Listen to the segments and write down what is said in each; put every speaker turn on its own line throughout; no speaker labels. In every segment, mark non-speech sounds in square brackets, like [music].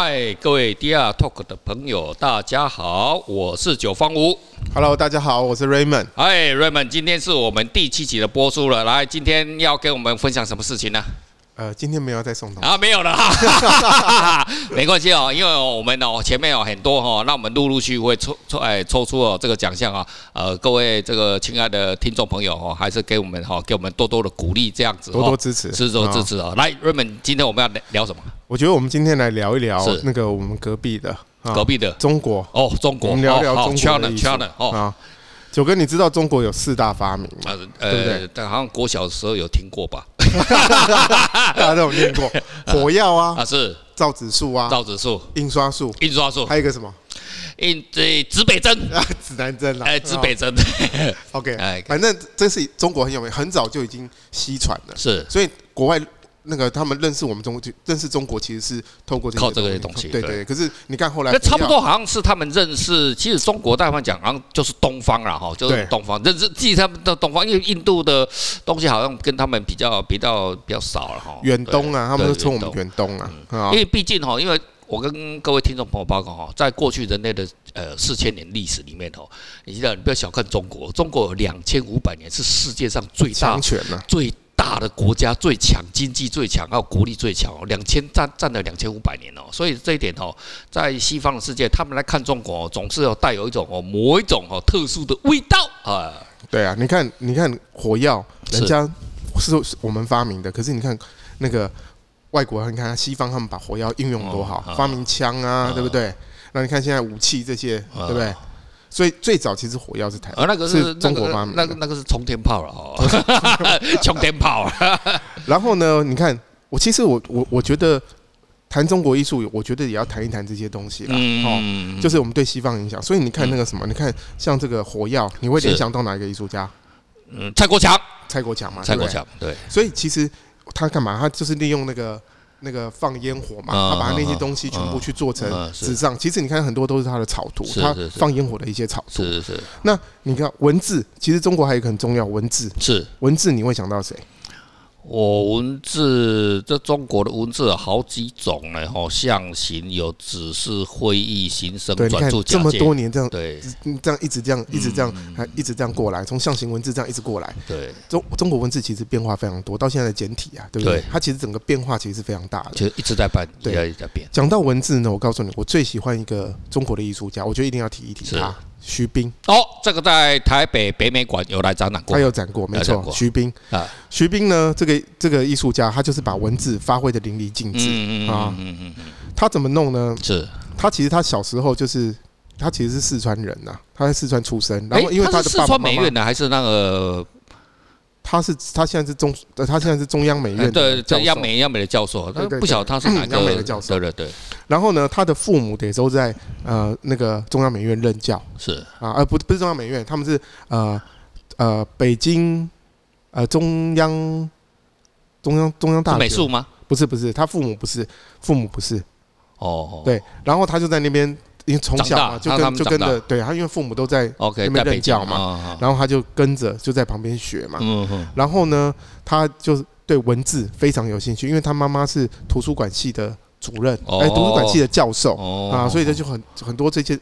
嗨，各位 DR Talk 的朋友，大家好，我是九方吴。
Hello，大家好，我是 Raymond。
嗨，Raymond，今天是我们第七集的播出了。来，今天要跟我们分享什么事情呢？
呃，今天没有再送东西
啊，没有了哈，[laughs] 没关系哦，因为我们哦前面有很多哈，那我们陆陆续续会抽抽哎抽出哦这个奖项啊，呃，各位这个亲爱的听众朋友哦，还是给我们哈给我们多多的鼓励，这样子
多多支持，
多多支持啊。来，Raymond，今天我们要聊什么？
我觉得我们今天来聊一聊那个我们隔壁的
隔壁的
中国
哦，中国，
我们聊聊中国的艺术
哦。
九哥，你知道中国有四大发明吗？
呃，对不对？但好像国小的时候有听过吧？[laughs]
大家都有念过，[laughs] 火药啊，
啊是
造纸术啊，
造纸术，
印刷术，
印刷术，
还有一个什么？
印这指北针
啊，[laughs] 指南针啊，
哎，指北针。
OK，哎，反正这是中国很有名，很早就已经西传了，
是，
所以国外。那个他们认识我们中国，认识中国其实是透过
靠这个东西。
对对。可是你看后来，
那差不多好像是他们认识。其实中国大方讲，好像就是东方了哈，就是东方认识。其实他们的东方，因为印度的东西好像跟他们比较比较比较少了哈。
远东啊，他们都称我们远东啊。
因为毕竟哈，因为我跟各位听众朋友报告哈，在过去人类的呃四千年历史里面哦，你知道，你不要小看中国，中国有两千五百年是世界上最大最。大的国家最强，经济最强，还有国力最强哦，两千占占了两千五百年哦，所以这一点哦，在西方的世界，他们来看中国哦，总是要带有一种哦，某一种哦特殊的味道啊。
对啊，你看，你看火药，人家是我们发明的，可是你看那个外国人，你看西方他们把火药应用多好，发明枪啊，对不对？那你看现在武器这些，对不对？所以最早其实火药是台，
而那个是
中国发明，
那个那个是冲天炮了哦，[laughs] 冲天炮。[laughs]
然后呢，你看我其实我我我觉得谈中国艺术，我觉得也要谈一谈这些东西啦。哦，就是我们对西方影响。所以你看那个什么，你看像这个火药，你会联想到哪一个艺术家？
嗯，蔡国强，
蔡国强嘛，
蔡国强对。
所以其实他干嘛？他就是利用那个。那个放烟火嘛，他把那些东西全部去做成纸上。其实你看很多都是他的草图，他放烟火的一些草图。
是是。
那你看文字，其实中国还有一个很重要文字。
是
文字，你会想到谁？
我文字，这中国的文字有好几种呢，吼，象形有指示、会意、形声、转注、
这么多年这样，
对，
这样一直这样，一直这样，还一直这样过来，从象形文字这样一直过来。
对，
中中国文字其实变化非常多，到现在的简体啊，对不对？它其实整个变化其实是非常大的，
其实一直在变，对，一直在变。
讲到文字呢，我告诉你，我最喜欢一个中国的艺术家，我觉得一定要提一提他。徐冰
哦，这个在台北北美馆有来展览过，
他有展过，没错。徐冰啊，徐冰呢，这个这个艺术家，他就是把文字发挥的淋漓尽致啊嗯嗯。他怎么弄呢？
是，
他其实他小时候就是，他其实是四川人呐，他在四川出生，然后因为他的爸爸妈妈，四川美院的
还是那个。
他是他现在是中，他现在是中央美院
对，在央美央美的教授，他不晓得他是哪个
央美的教授，
对对对。
然后呢，他的父母也都在呃那个中央美院任教，
是
啊，而不不是中央美院，他们是呃呃北京呃中央中央中央大学
美术吗？
不是不是，他父母不是，父母不是，
哦，
对，然后他就在那边。因为从小嘛，就跟就跟着，对他，因为父母都在那边任教嘛，然后他就跟着就在旁边学嘛。然后呢，他就对文字非常有兴趣，因为他妈妈是图书馆系的主任，哎，图书馆系的教授啊，所以他就很很多这些。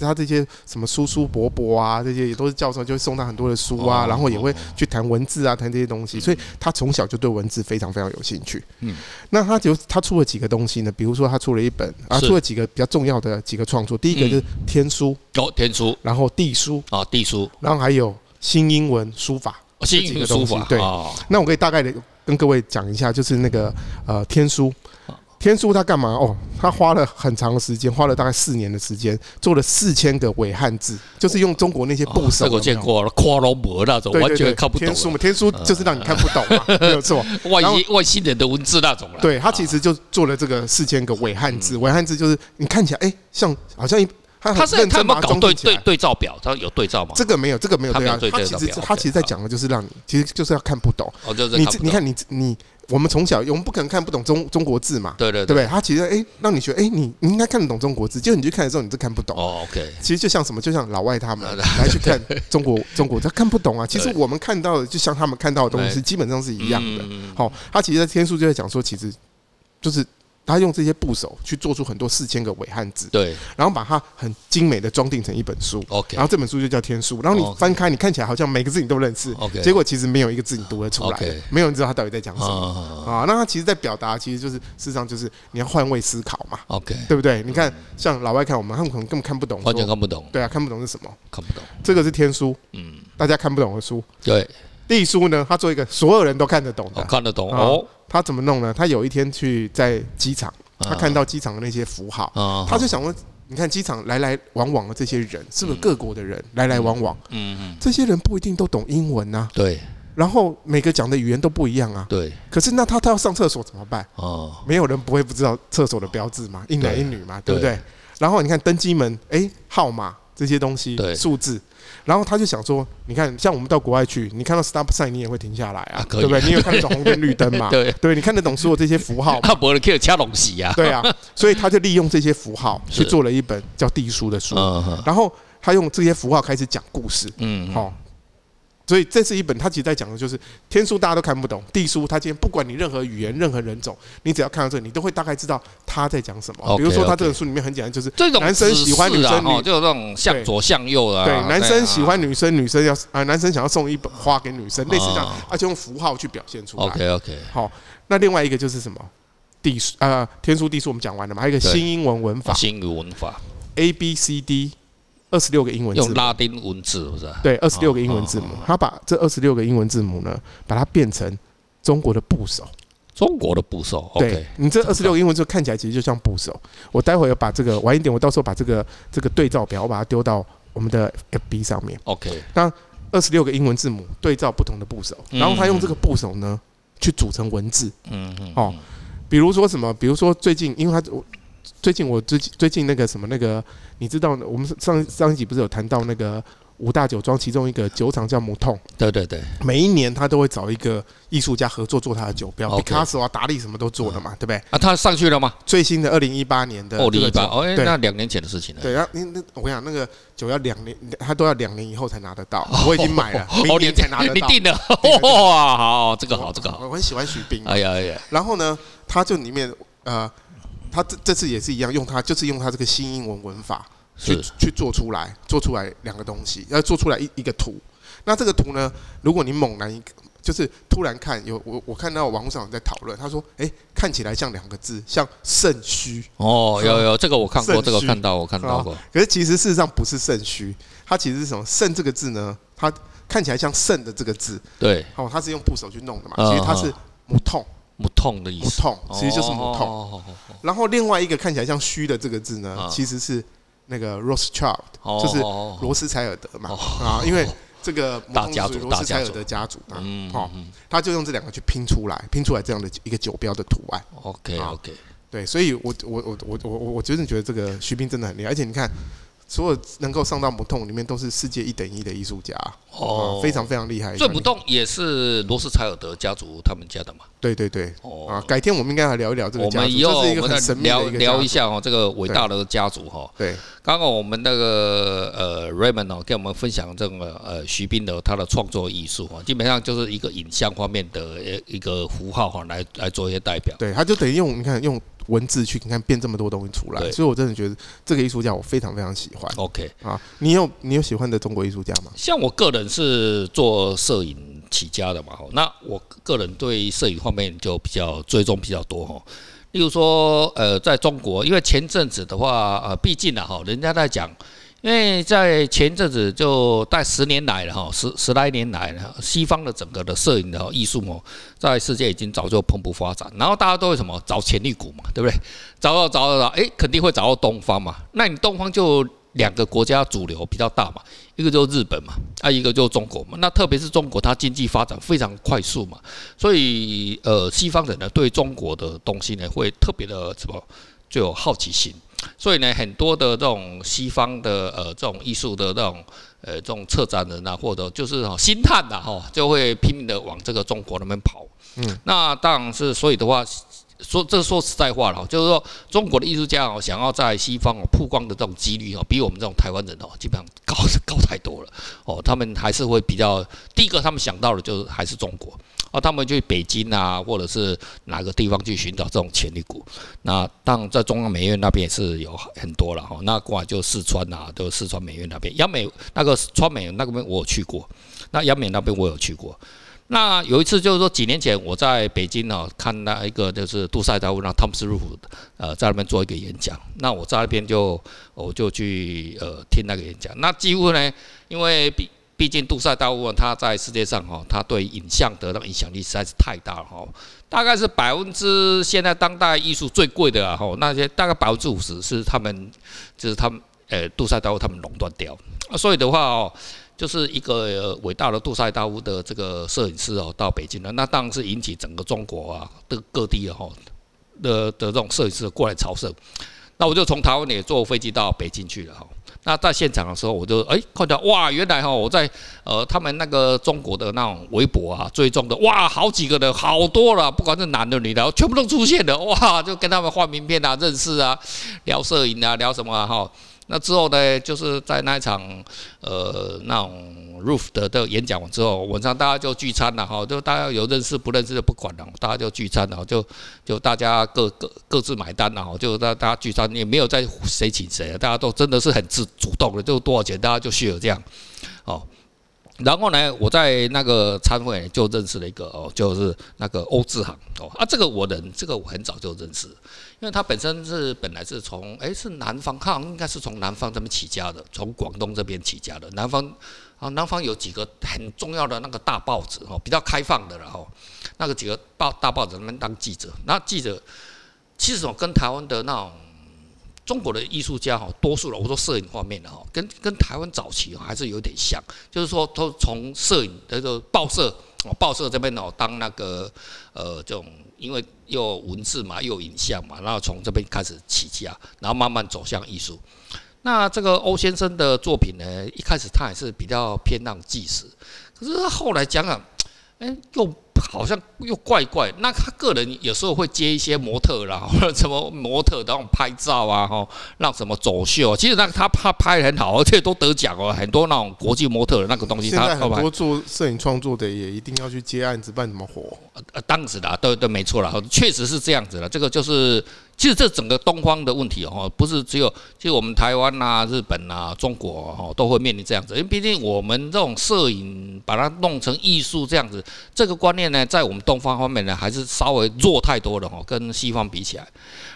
他这些什么叔叔伯伯啊，这些也都是教授，就会送他很多的书啊，然后也会去谈文字啊，谈这些东西，所以他从小就对文字非常非常有兴趣。嗯，那他就他出了几个东西呢？比如说他出了一本啊，出了几个比较重要的几个创作。第一个就是天书
哦，天书，
然后地书
啊，地书，
然后还有新英文书法，
新英文书法。
对，那我可以大概的跟各位讲一下，就是那个呃天书。天书他干嘛？哦，他花了很长的时间，花了大概四年的时间，做了四千个伪汉字，就是用中国那些部首。这个见过了，跨龙膜那种，完全看不懂。天书嘛，天书就是让你看不懂嘛，[laughs] 没有错。
外星外星人的文字那种了。
对，他其实就做了这个四千个伪汉字，伪汉字就是你看起来哎，像好像一。他他是他们搞对对
对照表，他有对照吗？
这个没有，这个没有对照。他其实他其实在讲的就是让你，其实就是要看不懂。哦，就是你你看你你我们从小我们不可能看不懂中中国字嘛？对对对不对？他其实哎让你觉得哎你你应该看得懂中国字，结果你去看的时候你就看不懂。哦，OK。其实就像什么，就像老外他们来去看中国 [laughs] 中国，他看不懂啊。其实我们看到的就像他们看到的东西基本上是一样的。好，他其实在天书就在讲说，其实就是。他用这些部首去做出很多四千个伪汉字，
对，
然后把它很精美的装订成一本书
，OK，
然后这本书就叫天书，然后你翻开，你看起来好像每个字你都认识，OK，结果其实没有一个字你读得出来没有人知道他到底在讲什么。啊。那他其实在表达，其实就是事实上就是你要换位思考嘛
，OK，
对不对？你看像老外看我们，他们可能根本看不懂，
完全看不懂，
对啊，看不懂是什么，
看不懂，
这个是天书，嗯，大家看不懂的书，
对。
地书呢，他做一个所有人都看得懂的，
看得懂。哦。
他怎么弄呢？他有一天去在机场，他看到机场的那些符号，他就想问：你看机场来来往往的这些人，是不是各国的人来来往往？嗯嗯，这些人不一定都懂英文呐。对。然后每个讲的语言都不一样啊。对。可是那他他要上厕所怎么办？哦。没有人不会不知道厕所的标志嘛，一男一女嘛，对不对？然后你看登机门，哎，号码这些东西，数字。然后他就想说，你看，像我们到国外去，你看到 stop sign，你也会停下来啊，对不对？你有看得懂红灯绿灯嘛？[laughs] 对对，你看得懂所有这些符号？[laughs]
他不能去掐东西呀。
对啊，所以他就利用这些符号 [laughs] 去做了一本叫《地书》的书，然后他用这些符号开始讲故事。嗯，好。所以这是一本，他其实在讲的就是天书，大家都看不懂。地书，他今天不管你任何语言、任何人种，你只要看到这，你都会大概知道他在讲什么。比如说，他这本书里面很简单，就是男生喜欢女生，
哦，就有这种向左向右啊。
对，男生喜欢女生，女生要啊，男生想要送一本花给女生，类似这样，而且用符号去表现出来。
OK OK。
好，那另外一个就是什么？地书啊，天书地书我们讲完了嘛？还有一个新英文文法，
新英文文法
，A B C D。二十六个英文字，
用拉丁文字不是？
对，二十六个英文字母，他把这二十六个英文字母呢，把它变成中国的部首。
中国的部首，
对，你这二十六个英文字看起来其实就像部首。我待会要把这个晚一点，我到时候把这个这个对照表，我把它丢到我们的 FB 上面。
OK，
那二十六个英文字母对照不同的部首，然后他用这个部首呢去组成文字。嗯嗯。哦，比如说什么？比如说最近，因为他最近我最近最近那个什么那个，你知道我们上上一集不是有谈到那个五大酒庄其中一个酒厂叫木桶？
对对对，
每一年他都会找一个艺术家合作做他的酒标，毕卡索啊、达利什么都做了嘛，对不对？
啊，他上去了吗？
最新的二零一八年的二零一八，
哦，那两年前的事情了。
对，然后你那我跟你讲，那个酒要两年，他都要两年以后才拿得到。我已经买了，[laughs] 明年才拿得到。
你定了？哇，[laughs] 好，这个好，这个好。
我很喜欢徐冰。
哎呀哎呀，
然后呢，他就里面呃。他这这次也是一样，用他就是用他这个新英文文法去去做出来，做出来两个东西，要做出来一一个图。那这个图呢，如果你猛然一个，就是突然看有我我看到网络上有在讨论，他说，哎，看起来像两个字，像肾虚。
哦，有有这个我看过，这个看到我看到过。
可是其实事实上不是肾虚，它其实是什么？肾这个字呢，它看起来像肾的这个字。
对。
哦，它是用部首去弄的嘛，其实它是木桶。
木痛的意思，
木痛其实就是木痛。然后另外一个看起来像虚的这个字呢，其实是那个 Rothschild，就是罗斯柴尔德嘛啊，因为这个 [laughs]
大家族，
罗斯柴尔德家族嘛，好，他就用这两个去拼出来，拼出来这样的一个酒标的图案。
OK OK，
对，所以我我我我我我真的觉得这个徐斌真的很厉害，而且你看。所有能够上到不痛里面，都是世界一等一的艺术家哦，非常非常厉害。
这木桶也是罗斯柴尔德家族他们家的嘛？
对对对，哦啊，改天我们应该来聊一聊这个家族。
我们以后我们再聊聊一下哦，这个伟大的家族哈。对，刚刚我们那个呃 Raymond 哦，跟我们分享这个呃徐冰的他的创作艺术哈，基本上就是一个影像方面的一个符号哈，来来做一些代表。
对，他就等于用你看用。文字去你看变这么多东西出来，所以我真的觉得这个艺术家我非常非常喜欢。
OK
啊，你有你有喜欢的中国艺术家吗？
像我个人是做摄影起家的嘛，那我个人对摄影方面就比较追踪比较多哈。例如说，呃，在中国，因为前阵子的话，呃，毕竟啊哈，人家在讲。因为在前阵子就在十年来了哈，十十来年来了，西方的整个的摄影的艺术哦，在世界已经早就蓬勃发展。然后大家都会什么找潜力股嘛，对不对？找到找到找，哎，肯定会找到东方嘛。那你东方就两个国家主流比较大嘛，一个就是日本嘛，啊，一个就是中国嘛。那特别是中国，它经济发展非常快速嘛，所以呃，西方人呢对中国的东西呢会特别的什么就有好奇心。所以呢，很多的这种西方的呃这种艺术的这种呃这种策展人啊，或者就是星探呐哈，就会拼命的往这个中国那边跑。嗯，那当然是所以的话，说这说实在话了，就是说中国的艺术家哦，想要在西方哦曝光的这种几率哦，比我们这种台湾人哦，基本上高 [laughs] 高太多了哦。他们还是会比较第一个，他们想到的就是还是中国啊，他们去北京啊，或者是哪个地方去寻找这种潜力股。那当然在中央美院那边也是有很多了哈。那过来就四川啊，都四川美院那边，央美那个川美那边我有去过，那央美那边我有去过。那有一次就是说几年前我在北京呢，看到一个就是杜塞达夫让汤姆斯鲁夫呃在那边做一个演讲，那我在那边就我就去呃听那个演讲。那几乎呢，因为毕毕竟杜塞达夫他在世界上哈，他对影像的那个影响力实在是太大了哈，大概是百分之现在当代艺术最贵的啊哈，那些大概百分之五十是他们就是他们呃杜塞达夫他们垄断掉，所以的话哦。就是一个伟大的杜塞道夫的这个摄影师哦，到北京了，那当然是引起整个中国啊的各地哈的的这种摄影师过来朝圣。那我就从台湾也坐飞机到北京去了哈。那在现场的时候，我就哎看到哇，原来哈我在呃他们那个中国的那种微博啊追踪的哇，好几个人好多了，不管是男的女的，全部都出现了哇，就跟他们换名片啊，认识啊，聊摄影啊，聊什么哈。那之后呢，就是在那一场呃那种 roof 的的演讲完之后，晚上大家就聚餐了哈，就大家有认识不认识的不管了，大家就聚餐了，就就大家各各各自买单了哈，就大大家聚餐也没有在谁请谁，大家都真的是很自主动的，就多少钱大家就需要这样，哦。然后呢，我在那个餐会就认识了一个哦，就是那个欧志航哦啊，这个我人，这个我很早就认识，因为他本身是本来是从诶是南方，他好像应该是从南方这边起家的，从广东这边起家的。南方啊，南方有几个很重要的那个大报纸哦，比较开放的然后那个几个报大报纸那边当记者，那记者其实我跟台湾的那种。中国的艺术家哈，多数了，我说摄影方面的哈，跟跟台湾早期还是有点像，就是说都从摄影的这个报社哦，报社这边哦当那个呃这种，因为又有文字嘛，又有影像嘛，然后从这边开始起家，然后慢慢走向艺术。那这个欧先生的作品呢，一开始他也是比较偏向纪实，可是他后来讲讲，哎又。好像又怪怪，那他个人有时候会接一些模特啦，或 [laughs] 者什么模特的那种拍照啊，哈，让什么走秀。其实那个他他拍的很好，而且都得奖哦，很多那种国际模特的那个东西。他
很多做摄影创作的也一定要去接案子，办什么活？
呃，当时的对对没错了，确实是这样子的。这个就是。其实这整个东方的问题哦，不是只有，就我们台湾呐、日本呐、中国哦，都会面临这样子。因为毕竟我们这种摄影把它弄成艺术这样子，这个观念呢，在我们东方方面呢，还是稍微弱太多了哦，跟西方比起来。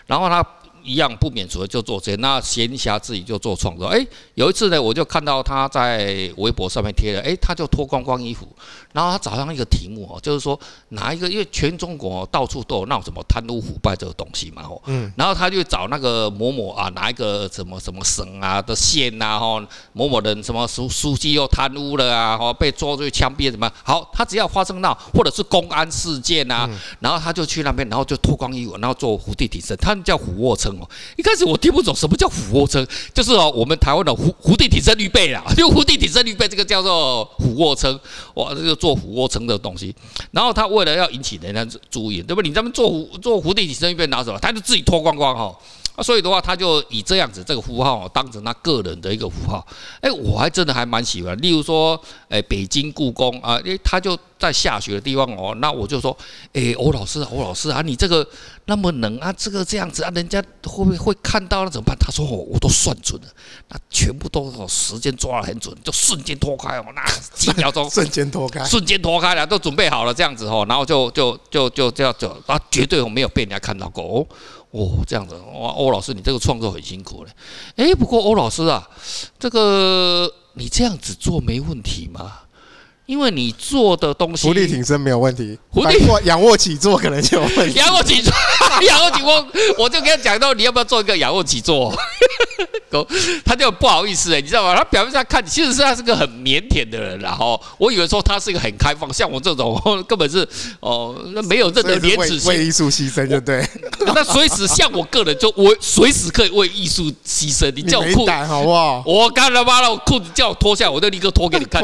然后他。一样不免俗的就做这些，那闲暇自己就做创作。哎，有一次呢，我就看到他在微博上面贴了，哎，他就脱光光衣服，然后他找上一个题目哦，就是说哪一个，因为全中国到处都有闹什么贪污腐败这个东西嘛，哦，嗯，然后他就找那个某某啊，哪一个什么什么省啊的县呐，哈，某某人什么书书记又贪污了啊，哈，被抓去枪毙什么，好，他只要发生闹或者是公安事件呐，然后他就去那边，然后就脱光衣服，然后做伏地挺身，他们叫俯卧撑哦。一开始我听不懂什么叫俯卧撑，就是哦，我们台湾的伏伏地挺身预备啦，就伏地挺身预备这个叫做俯卧撑，哇，这个做俯卧撑的东西。然后他为了要引起人家注意，对不对？你咱们做俯做伏地挺身预备拿走了？他就自己脱光光哈。啊，所以的话，他就以这样子这个符号当成他个人的一个符号。哎，我还真的还蛮喜欢。例如说，哎，北京故宫啊，因为他就在下雪的地方哦，那我就说，哎，欧老师，欧老师啊，你这个那么冷啊，这个这样子啊，人家会不会会看到那怎么办？他说，哦，我都算准了，那全部都时间抓得很准，就瞬间脱开哦，那几秒钟，[laughs]
瞬间脱开，
瞬间脱开了，都准备好了这样子哦，然后就就就就这样走，啊，绝对我没有被人家看到过哦。哦，这样子哇，欧老师，你这个创作很辛苦嘞。哎，不过欧老师啊，这个你这样子做没问题吗？因为你做的东西，
伏地挺身没有问题，
伏地
仰卧起坐可能就有问题。
仰卧起坐，仰卧起坐，我就跟他讲到，你要不要做一个仰卧起坐？他就不好意思哎，你知道吗？他表面上看，其实是他是个很腼腆的人，然后我以为说他是一个很开放，像我这种根本是哦，那没有任何廉耻心，
为艺术牺牲就对。
那随时像我个人，就我随时可以为艺术牺牲。你叫我裤，
好不好？
我干了妈了，我裤子叫我脱下来，我就立刻脱给你看。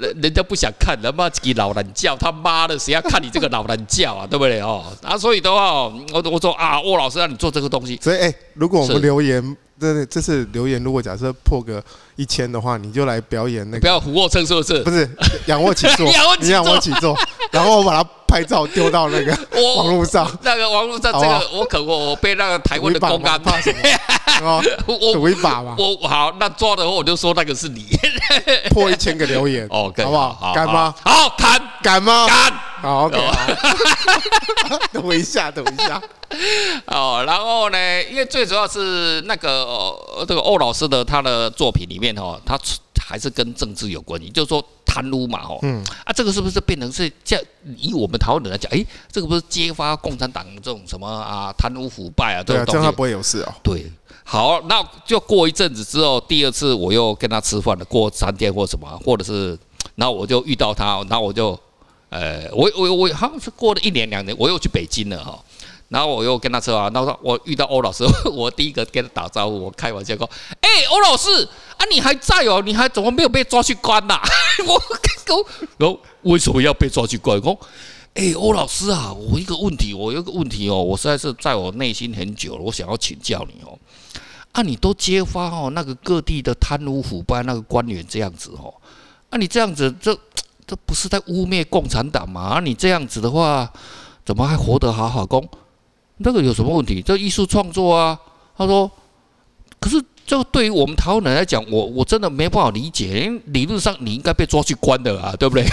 人人家不想看，他妈给老懒叫，他妈的谁要看你这个老懒叫啊？对不对哦？啊，所以的话，我我说啊，沃老师让你做这个东西，
所以哎，如果我们留言。这这次留言，如果假设破个一千的话，你就来表演那个。
不要俯卧撑，是不是？
不是，仰卧起坐。[laughs] 仰卧起坐，[laughs] 然后我把它拍照丢到那个网络上。
那个网络上，这个我可我我被那个台湾的公安
怕什么？[laughs] 我赌一把嘛。
我好，那抓的话我就说那个是你。[laughs]
破一千个留言，OK，好不好？敢吗？
好，敢，
敢吗？
敢。
好，OK。等我一下，等我一下。
哦，然后呢？因为最主要是那个、呃、这个欧老师的他的作品里面哈，他还是跟政治有关系，就是说贪污嘛，哦，嗯，啊，这个是不是变成是叫？以我们台湾人来讲，哎，这个不是揭发共产党这种什么啊贪污腐败啊这种东西？
对啊，这样他不会有事哦。
对，好，那就过一阵子之后，第二次我又跟他吃饭了，过三天或什么，或者是，然后我就遇到他，然后我就，呃，我我我好像是过了一年两年，我又去北京了哈。然后我又跟他说啊，然后我遇到欧老师，我第一个跟他打招呼，我开玩笑说：“哎，欧老师啊，你还在哦？你还怎么没有被抓去关呐？” [laughs] 我跟然后为什么要被抓去关？我哎，欧老师啊，我一个问题，我有个问题哦，我实在是在我内心很久了，我想要请教你哦。啊，你都揭发哦，那个各地的贪污腐败那个官员这样子哦，啊，你这样子这这不是在污蔑共产党吗？啊，你这样子的话，怎么还活得好好公？那个有什么问题？这艺术创作啊，他说，可是这对于我们台湾人来讲，我我真的没办法理解。因为理论上你应该被抓去关的啊，对不对？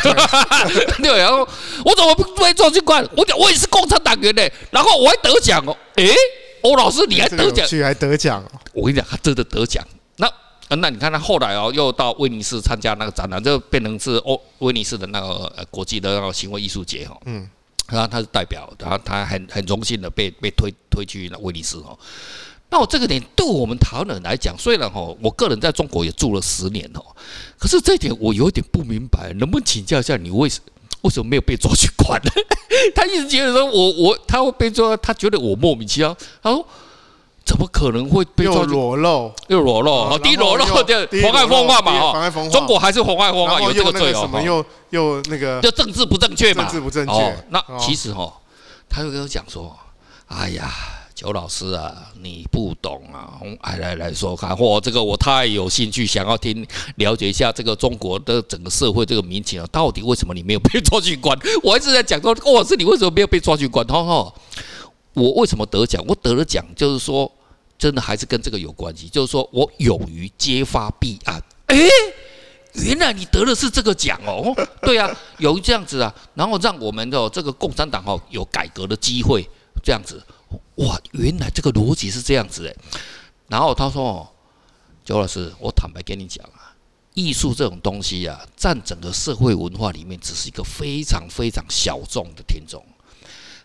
对，[laughs] 然后我怎么不被抓去关？我讲我也是共产党员呢，然后我还得奖哦。诶，欧老师你还得奖？
去还得奖？
我跟你讲，他真的得奖。那那你看他后来哦，又到威尼斯参加那个展览，就变成是欧威尼斯的那个呃国际的那个行为艺术节哈。嗯。然后他是代表，然后他很很荣幸的被被推推去了威尼斯哦。那我这个点对我们台湾人来讲，虽然哦，我个人在中国也住了十年哦，可是这一点我有点不明白，能不能请教一下你为什为什么没有被抓去关呢？[laughs] 他一直觉得说我我他会被抓，他觉得我莫名其妙。他说。怎么可能会被
又裸露
又裸露？哦，低裸露就 [laughs] 妨害风化嘛？哦，中国还是妨害风化有这个罪哦。
什么又又那个？
就政治不正确嘛？
政治不正确。
那其实哦，他就跟我讲说：“哎呀，邱老师啊，你不懂啊！来来来说看，嚯，这个我太有兴趣，想要听了解一下这个中国的整个社会这个民情啊，到底为什么你没有被抓去关？[laughs] 我一直在讲说，郭老师，你为什么没有被抓去关？哈哈。”我为什么得奖？我得了奖，就是说，真的还是跟这个有关系。就是说我勇于揭发弊案。哎，原来你得的是这个奖哦。对啊，有这样子啊，然后让我们的这个共产党哦有改革的机会，这样子。哇，原来这个逻辑是这样子哎。然后他说：“哦，周老师，我坦白跟你讲啊，艺术这种东西啊，占整个社会文化里面，只是一个非常非常小众的听众。”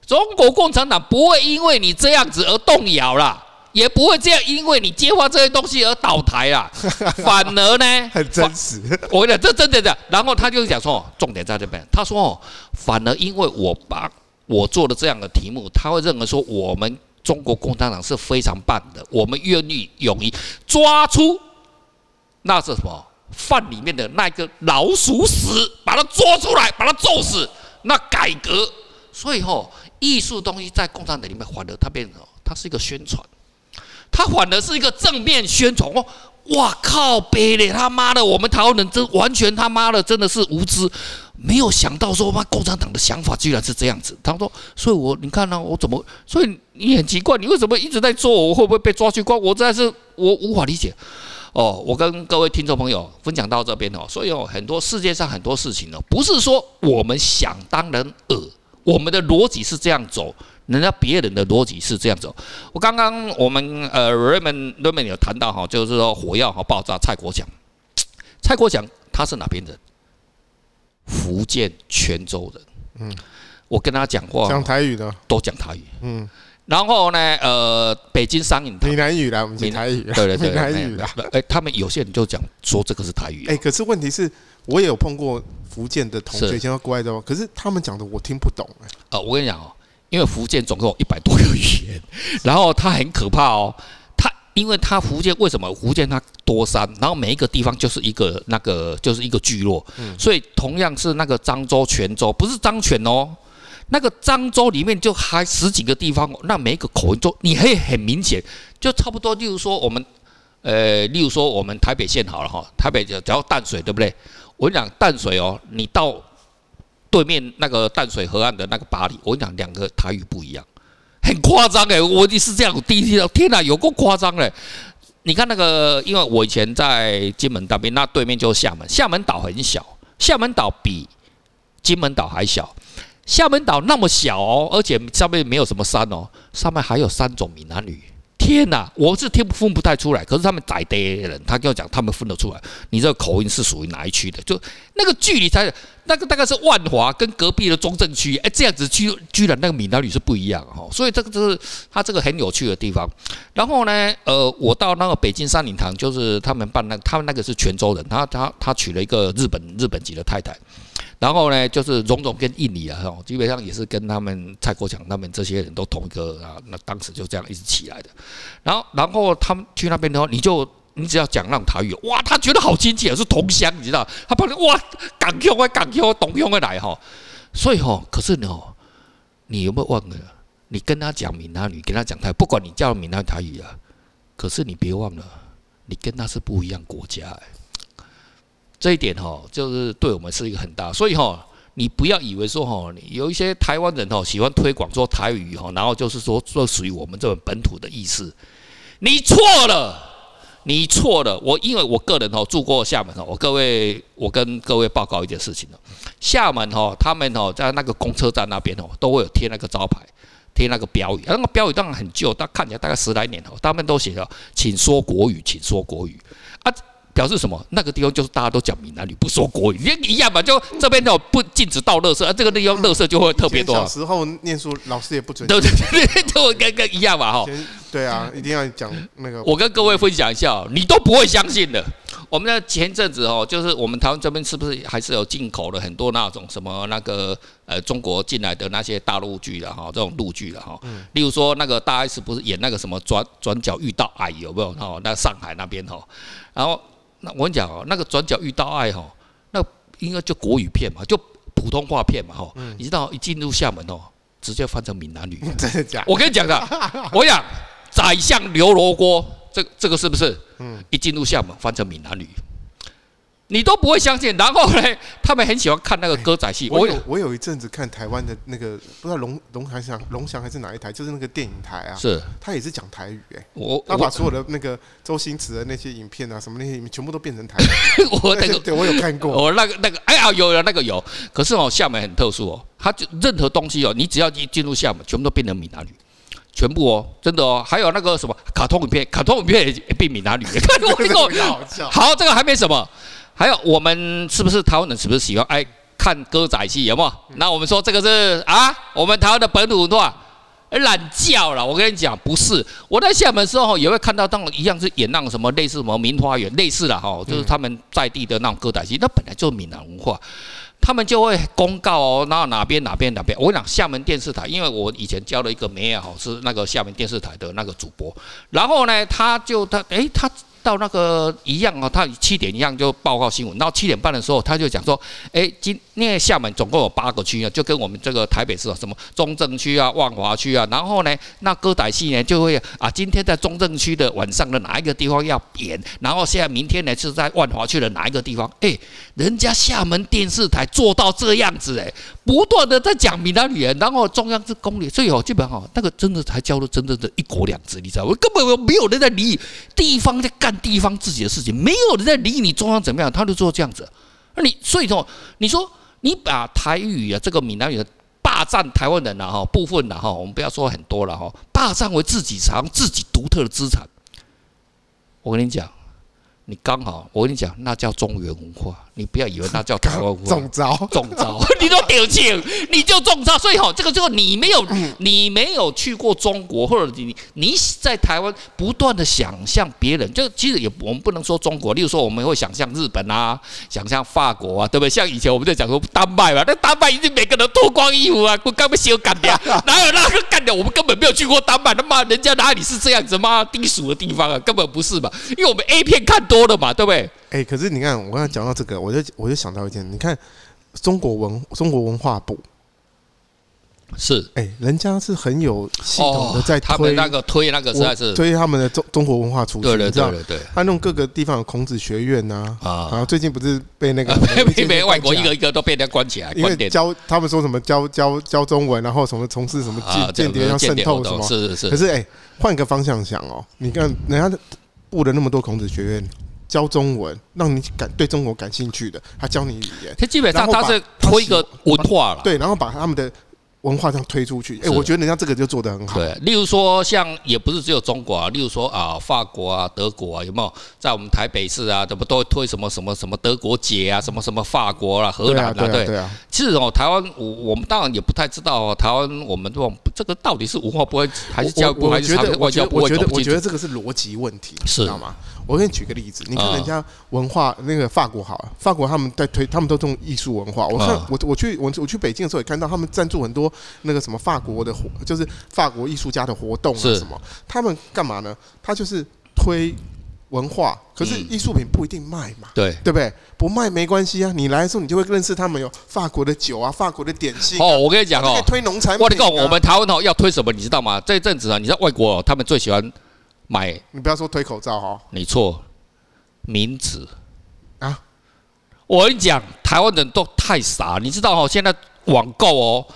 中国共产党不会因为你这样子而动摇啦，也不会这样因为你揭发这些东西而倒台啦。[laughs] 反而呢，
很真实。
我跟你讲，这真的的。然后他就讲说，重点在这边。他说哦，反而因为我把我做的这样的题目，他会认为说我们中国共产党是非常棒的，我们愿意勇于抓出那是什么饭里面的那个老鼠屎，把它捉出来，把它揍死。那改革，所以吼。艺术东西在共产党里面反而它变成，它是一个宣传，他反而是一个正面宣传哦！哇靠，别嘞他妈的，我们台湾人真完全他妈的真的是无知，没有想到说妈共产党的想法居然是这样子。他说，所以我你看呢、我怎么？所以你很奇怪，你为什么一直在做？我会不会被抓去关？我实在是我无法理解。哦，我跟各位听众朋友分享到这边哦，所以哦，很多世界上很多事情呢，不是说我们想当然尔。我们的逻辑是这样走，人家别人的逻辑是这样走。我刚刚我们呃 Raymond Raymond 有谈到哈，就是说火药和爆炸，蔡国强，[tsk] 蔡国强他是哪边人？福建泉州人。嗯，我跟他讲话
讲台语的，
都讲台语。嗯，然后呢，呃，北京商银
闽南语啦，我们讲台语。
对对对，
闽南语啦。
哎，他们有些人就讲说这个是台语。
哎，可是问题是。我也有碰过福建的同学，现在国外的，可是他们讲的我听不懂哎。
呃，我跟你讲哦，因为福建总共有一百多个语言，然后它很可怕哦，它因为它福建为什么福建它多山，然后每一个地方就是一个那个就是一个聚落，所以同样是那个漳州、泉州，不是漳泉哦，那个漳州里面就还十几个地方，那每一个口音都你可以很明显，就差不多。例如说我们，呃，例如说我们台北县好了哈，台北只要淡水对不对？我跟你讲淡水哦，你到对面那个淡水河岸的那个巴黎，我跟你讲两个台语不一样。很夸张哎，我也是这样，第一次听到，天哪，有够夸张嘞！你看那个，因为我以前在金门那边，那对面就是厦门，厦门岛很小，厦门岛比金门岛还小，厦门岛那么小哦，而且上面没有什么山哦，上面还有三种闽南语。天哪，我是听分不太出来，可是他们在地的人，他跟我讲，他们分得出来，你这个口音是属于哪一区的？就那个距离才，那个大概是万华跟隔壁的中正区，哎，这样子居居然那个闽南语是不一样哈，所以这个就是他这个很有趣的地方。然后呢，呃，我到那个北京三礼堂，就是他们办那，他们那个是泉州人，他他他娶了一个日本日本籍的太太。然后呢，就是荣总跟印尼啊，哈，基本上也是跟他们蔡国强他们这些人都同一个啊，那当时就这样一直起来的。然后，然后他们去那边的话，你就你只要讲那种台语，哇，他觉得好亲切，是同乡，你知道？他把你哇，港腔啊，港腔，东乡的来哈。所以哈，可是呢，你有没有忘了？你跟他讲闽南语，跟他讲台，不管你叫闽南台语啊，可是你别忘了，你跟他是不一样国家哎。这一点哈，就是对我们是一个很大，所以哈，你不要以为说哈，有一些台湾人哈喜欢推广说台语哈，然后就是说这属于我们这种本土的意思，你错了，你错了。我因为我个人哈住过厦门哈，我各位我跟各位报告一件事情，厦门哈他们哈在那个公车站那边哦都会有贴那个招牌，贴那个标语，那个标语当然很旧，但看起来大概十来年了，他们都写着请说国语，请说国语啊。表示什么？那个地方就是大家都讲闽南语，不说国语，也一样嘛。就这边就不禁止倒垃圾，啊，这个地方垃圾就会特别多。
小时候念书，老师也不准。
对对 [laughs] 对，就跟跟一样嘛，哈。
对啊，一定要讲那个。
我跟各位分享一下，你都不会相信的。我们的前阵子哦，就是我们台湾这边是不是还是有进口了很多那种什么那个呃中国进来的那些大陆剧的哈，这种陆剧的哈。例如说那个大 S 不是演那个什么转转角遇到爱有没有？哦，那上海那边哈，然后。那我跟你讲哦，那个转角遇到爱哈，那应该就国语片嘛，就普通话片嘛哈。你知道一进入厦门哦，直接翻成闽南语。[laughs]
真的假的？
我跟你讲的，我讲宰相刘罗锅，这这个是不是？嗯。一进入厦门翻成闽南语。你都不会相信，然后呢，他们很喜欢看那个歌仔戏。
我有我有一阵子看台湾的那个，不知道龙龙还是龙祥还是哪一台，就是那个电影台啊。
是。
他也是讲台语哎。
我
他把所有的那个周星驰的那些影片啊，什么那些全部都变成台语。[laughs]
我那个 [laughs]
对我有看过。
我那个那个哎呀有有那个有，可是哦厦门很特殊哦，它就任何东西哦，你只要一进入厦门，全部都变成闽南语，全部哦，真的哦，还有那个什么卡通影片，卡通影片也变闽南语。[laughs] 好，这个还没什么。还有我们是不是台湾人？是不是喜欢爱看歌仔戏？有没有？那我们说这个是啊，我们台湾的本土文化，懒叫了。我跟你讲，不是。我在厦门的时候也会看到，当一样是演那种什么类似什么名花园类似的哈，就是他们在地的那种歌仔戏，那本来就是闽南文化，他们就会公告哦，然后哪边哪边哪边。我跟你讲，厦门电视台，因为我以前教了一个妹啊，是那个厦门电视台的那个主播，然后呢，他就他哎他。到那个一样哦，他七点一样就报告新闻。到七点半的时候，他就讲说：“哎，今因为厦门总共有八个区啊，就跟我们这个台北市啊什么中正区啊、万华区啊。然后呢，那歌仔戏呢就会啊，今天在中正区的晚上的哪一个地方要演？然后现在明天呢是在万华区的哪一个地方？哎，人家厦门电视台做到这样子哎，不断的在讲闽南语言，然后中央是公立，所以哦，基本上那个真的才叫做真正的一国两制，你知道吗？根本没有人在理地方在干。地方自己的事情，没有人在理你中央怎么样，他就做这样子。那你所以说，你说你把台语啊，这个闽南语霸占台湾人了哈，部分了哈，我们不要说很多了哈，霸占为自己藏自己独特的资产。我跟你讲，你刚好，我跟你讲，那叫中原文化，你不要以为那叫台湾文化。[laughs]
中招，
中招，[laughs] 你都丢钱，你就中招。所以哈，这个这个你没有，你没有去过中国，或者你你在台湾不断的想象别人，就其实也我们不能说中国，例如说我们会想象日本啊，想象法国啊，对不对？像以前我们在讲说丹麦嘛，那丹麦一定每个人脱光衣服啊，我根本修干掉，[laughs] 哪有那个干掉？我们根本没有去过丹麦，他妈人家哪里是这样子吗？低俗的地方啊，根本不是嘛，因为我们 A 片看多。多了嘛，对不对？
哎、欸，可是你看，我刚才讲到这个，我就我就想到一件，你看中国文中国文化部。
是。
哎、欸，人家是很有系统的在推、哦、他
们那个推那个实在是。
推他们的中中国文化出去，
对对对
他弄各个地方有孔子学院呐啊，然后最近不是被那个 [laughs]
被被外国一个一个都被人家关起来，
因为教他们说什么教教教中文，然后什么从事什么间间谍要渗透什么，
是是是。
可是哎，换个方向想哦，你看人家的。布了那么多孔子学院，教中文，让你感对中国感兴趣的，他教你语言。
他基本上他是推一个文化了，
对，然后把他们的。文化上推出去，哎，我觉得人家这个就做得很好。
对，例如说像也不是只有中国啊，例如说啊，法国啊、德国啊，有没有在我们台北市啊，怎么都会推什么什么什么德国节啊，什么什么法国啊、荷兰啊，对。其实哦，台湾我我们当然也不太知道哦，台湾我们这种这个到底是文化不会还是教育部还是外交部？
我觉得我觉得这个是逻辑问题，知道吗？我给你举个例子，你看人家文化那个法国好了，法国他们在推，他们都这种艺术文化。我看我我去我我去北京的时候也看到他们赞助很多那个什么法国的活，就是法国艺术家的活动啊什么。他们干嘛呢？他就是推文化，可是艺术品不一定卖嘛，
对
对不对？不卖没关系啊，你来的时候你就会认识他们有法国的酒啊，法国的点心。
哦，我跟你讲哦，
推农产品。
我跟你讲，我们台湾哦要推什么，你知道吗？这一阵子啊，你知道外国他们最喜欢。买，
你不要说推口罩哈，
你错，名字啊！我跟你讲，台湾人都太傻，你知道哈？现在网购哦，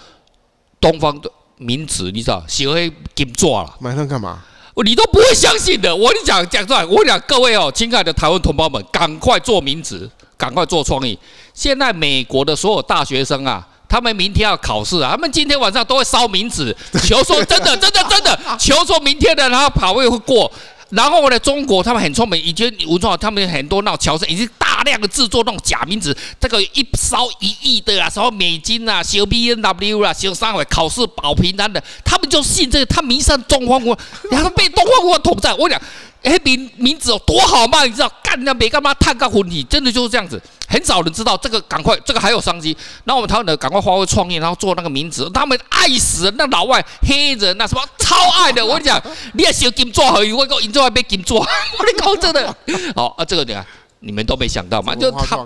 东方的名字你知道，小黑金抓了，
买上干嘛？
你都不会相信的。我跟你讲讲出来，我跟你讲各位哦，亲爱的台湾同胞们，赶快做名字，赶快做创意。现在美国的所有大学生啊。他们明天要考试啊！他们今天晚上都会烧冥纸，[laughs] 求说真的，[laughs] 真的，真的，求说明天的然后跑位会过。然后呢，中国他们很聪明，已经武装，他们很多那种侨生已经大量的制作那种假名字，这个一烧一亿的啊，什么美金啊，修 B N W 啊，修三回考试保平安的，他们就信这个，他迷上东方文化，然后被东方文化统战。我讲。黑，名名字有多好嘛？你知道，干那别干嘛？探个婚礼，真的就是这样子。很少人知道这个，赶快这个还有商机。那我们台湾的赶快发挥创意，然后做那个名字，他们爱死了。那老外黑人那什么超爱的。我跟你讲，你也喜欢金做好鱼，我讲银座还没金做，[laughs] 我跟你讲真的。好啊，这个你看。你们都没想到嘛？就他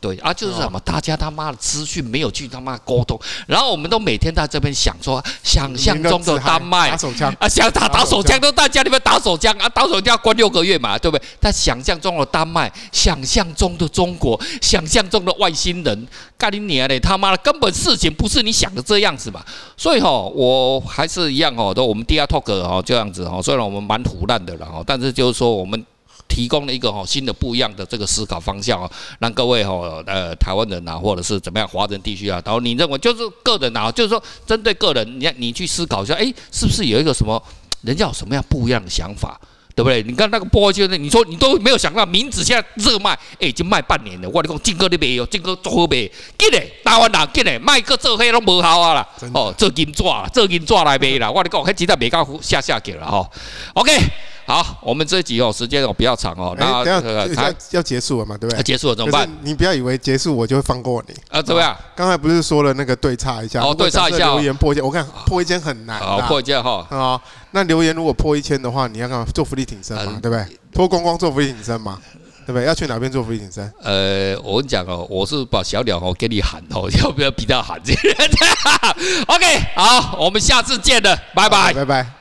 对啊，就是什么，大家他妈的资讯没有去他妈沟通，然后我们都每天在这边想说，想象中的丹麦啊，想打打手枪都在家里面打手枪啊，打手枪要关六个月嘛，对不对？但想象中的丹麦，想象中的中国，想象中的外星人，干你娘嘞，他妈的根本事情不是你想的这样子嘛。所以哈，我还是一样哦，都我们第二 Talk 哦这样子哦，虽然我们蛮唬烂的了哦，但是就是说我们。提供了一个哈新的不一样的这个思考方向啊，让各位哈呃台湾人啊，或者是怎么样华人地区啊，然后你认为就是个人啊，就是说针对个人，你看你去思考一下，哎，是不是有一个什么人家有什么样不一样的想法，对不对？你看那个波就是，你说你都没有想到名字现在热卖，哎，已经卖半年了。我跟你讲，进哥你没有，进哥做好卖，进来台湾人进来卖个做黑都无效啊啦，哦，做金爪，做银爪来卖啦。我跟你讲，还记得没搞下下给了哈，OK。好，我们这集哦，时间哦比较长哦，那
等下要要结束了嘛，对不对？
结束了怎么办？
你不要以为结束我就会放过你
啊？怎么样？
刚才不是说了那个对差一下？
哦，对差一下。
留言破一千，我看破一千很难。
好，破一千哈。
啊，那留言如果破一千的话，你要干嘛？做福利挺身嘛，对不对？脱光光做福利挺身嘛，对不对？要去哪边做伏地挺身？
呃，我跟你讲哦，我是把小鸟哦给你喊哦，[laughs] 要不要比他喊？[laughs] OK，好，我们下次见了，拜拜，
拜拜。